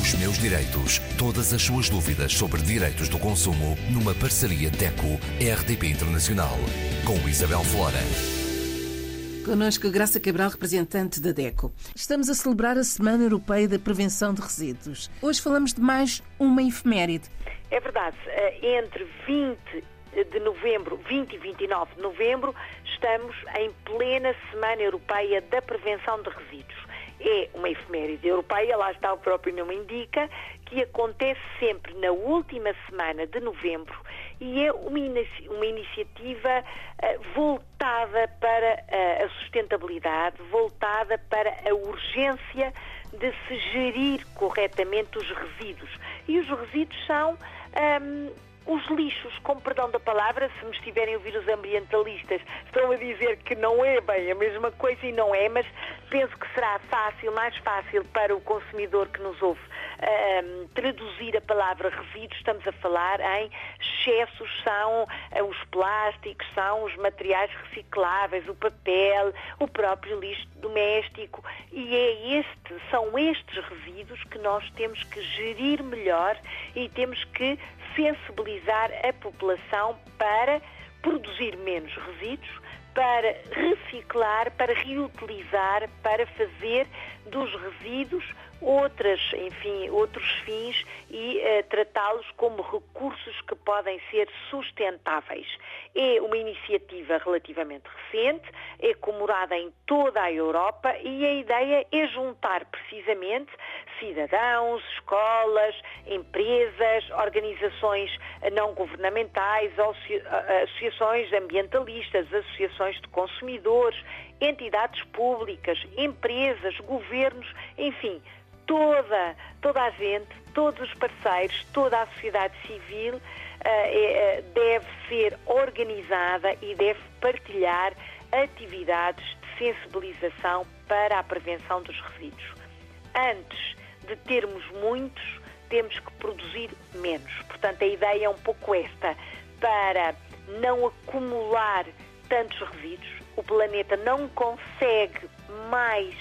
Os meus direitos. Todas as suas dúvidas sobre direitos do consumo numa parceria DECO-RDP Internacional. Com Isabel Flora. Connosco Graça Cabral, representante da DECO. Estamos a celebrar a Semana Europeia da Prevenção de Resíduos. Hoje falamos de mais uma efeméride. É verdade. Eh, entre 20 de novembro, 20 e 29 de novembro, estamos em plena Semana Europeia da Prevenção de Resíduos é uma efeméride europeia, lá está o próprio nome indica, que acontece sempre na última semana de novembro e é uma, inici uma iniciativa uh, voltada para uh, a sustentabilidade, voltada para a urgência de se gerir corretamente os resíduos. E os resíduos são. Um, os lixos, com perdão da palavra, se me estiverem a ouvir os ambientalistas, estão a dizer que não é bem a mesma coisa e não é, mas penso que será fácil, mais fácil para o consumidor que nos ouve um, traduzir a palavra resíduos, estamos a falar em excessos, são uh, os plásticos, são os materiais recicláveis, o papel, o próprio lixo doméstico. E é este, são estes resíduos que nós temos que gerir melhor e temos que sensibilizar a população para produzir menos resíduos, para reciclar, para reutilizar, para fazer dos resíduos outras, enfim, outros fins e uh, tratá-los como recursos que podem ser sustentáveis. É uma iniciativa relativamente recente, é comemorada em toda a Europa e a ideia é juntar precisamente cidadãos, escolas, empresas, organizações não governamentais, associações ambientalistas, associações de consumidores, entidades públicas, empresas, governos, enfim, toda, toda a gente, todos os parceiros, toda a sociedade civil uh, uh, deve ser organizada e deve partilhar atividades de sensibilização para a prevenção dos resíduos. Antes de termos muitos, temos que produzir menos. Portanto, a ideia é um pouco esta, para não acumular tantos resíduos, o planeta não consegue mais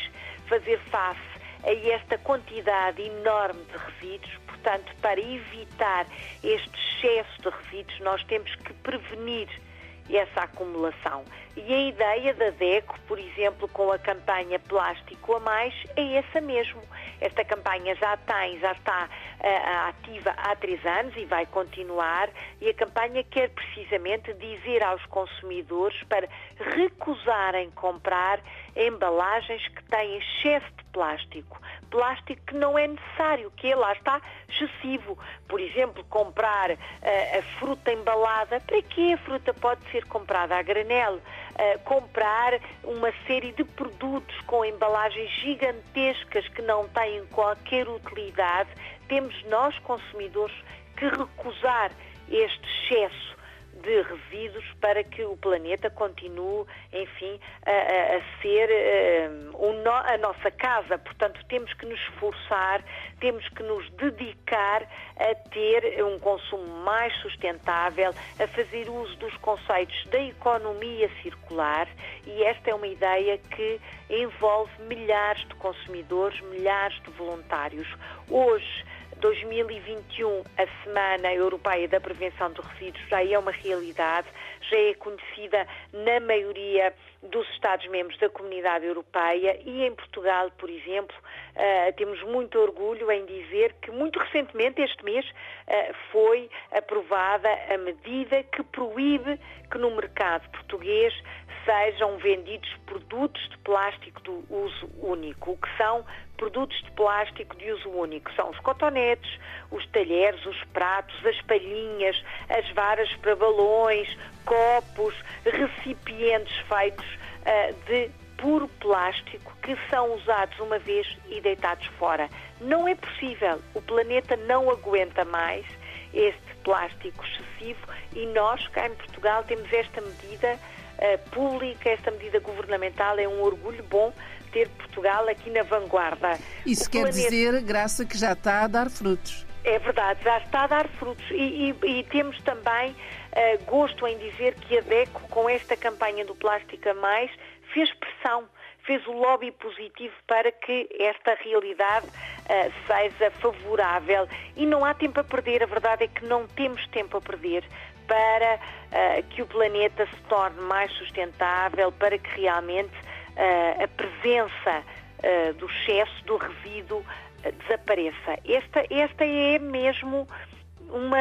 fazer face a esta quantidade enorme de resíduos. Portanto, para evitar este excesso de resíduos, nós temos que prevenir essa acumulação. E a ideia da DECO, por exemplo, com a campanha Plástico a Mais, é essa mesmo. Esta campanha já tem, já está uh, ativa há três anos e vai continuar, e a campanha quer precisamente dizer aos consumidores para recusarem comprar embalagens que têm excesso de plástico. Plástico que não é necessário, que é, lá está, excessivo. Por exemplo, comprar uh, a fruta embalada, para que a fruta pode ser comprada a granel? Uh, comprar uma série de produtos com embalagens gigantescas que não têm qualquer utilidade, temos nós, consumidores, que recusar este excesso de resíduos para que o planeta continue, enfim, a, a ser uh, a nossa casa. Portanto, temos que nos esforçar, temos que nos dedicar a ter um consumo mais sustentável, a fazer uso dos conceitos da economia circular e esta é uma ideia que envolve milhares de consumidores, milhares de voluntários. Hoje, 2021, a Semana Europeia da Prevenção de Resíduos já é uma realidade, já é conhecida na maioria dos Estados-membros da Comunidade Europeia e em Portugal, por exemplo, uh, temos muito orgulho em dizer que muito recentemente, este mês, uh, foi aprovada a medida que proíbe que no mercado português sejam vendidos produtos de plástico de uso único. O que são produtos de plástico de uso único? São os cotonetes, os talheres, os pratos, as palhinhas, as varas para balões, copos, recipientes feitos uh, de puro plástico que são usados uma vez e deitados fora. Não é possível. O planeta não aguenta mais este plástico excessivo e nós, cá em Portugal, temos esta medida uh, pública, esta medida governamental. É um orgulho bom ter Portugal aqui na vanguarda. Isso o quer planeta... dizer, Graça, que já está a dar frutos. É verdade, já está a dar frutos. E, e, e temos também uh, gosto em dizer que a DECO, com esta campanha do Plástica Mais, fez pressão fez o lobby positivo para que esta realidade uh, seja favorável. E não há tempo a perder, a verdade é que não temos tempo a perder para uh, que o planeta se torne mais sustentável, para que realmente uh, a presença do excesso, do resíduo, desapareça. Esta, esta é mesmo uma,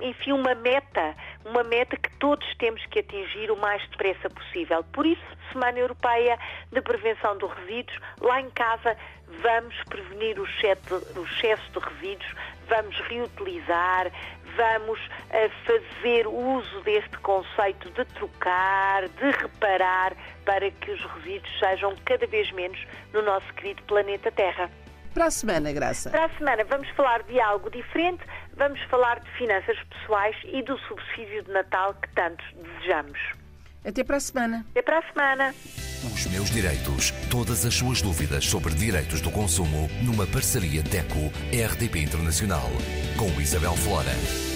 enfim, uma meta, uma meta que todos temos que atingir o mais depressa possível. Por isso, Semana Europeia de Prevenção dos Resíduos, lá em casa vamos prevenir o excesso de resíduos, vamos reutilizar, vamos uh, fazer uso deste conceito de trocar, de reparar, para que os resíduos sejam cada vez menos no nosso querido planeta Terra. Para a semana, Graça. Para a semana vamos falar de algo diferente, vamos falar de finanças pessoais e do subsídio de Natal que tantos desejamos. Até para a semana. Até para a semana. Os meus direitos. Todas as suas dúvidas sobre direitos do consumo numa parceria DECO-RDP Internacional com Isabel Flora.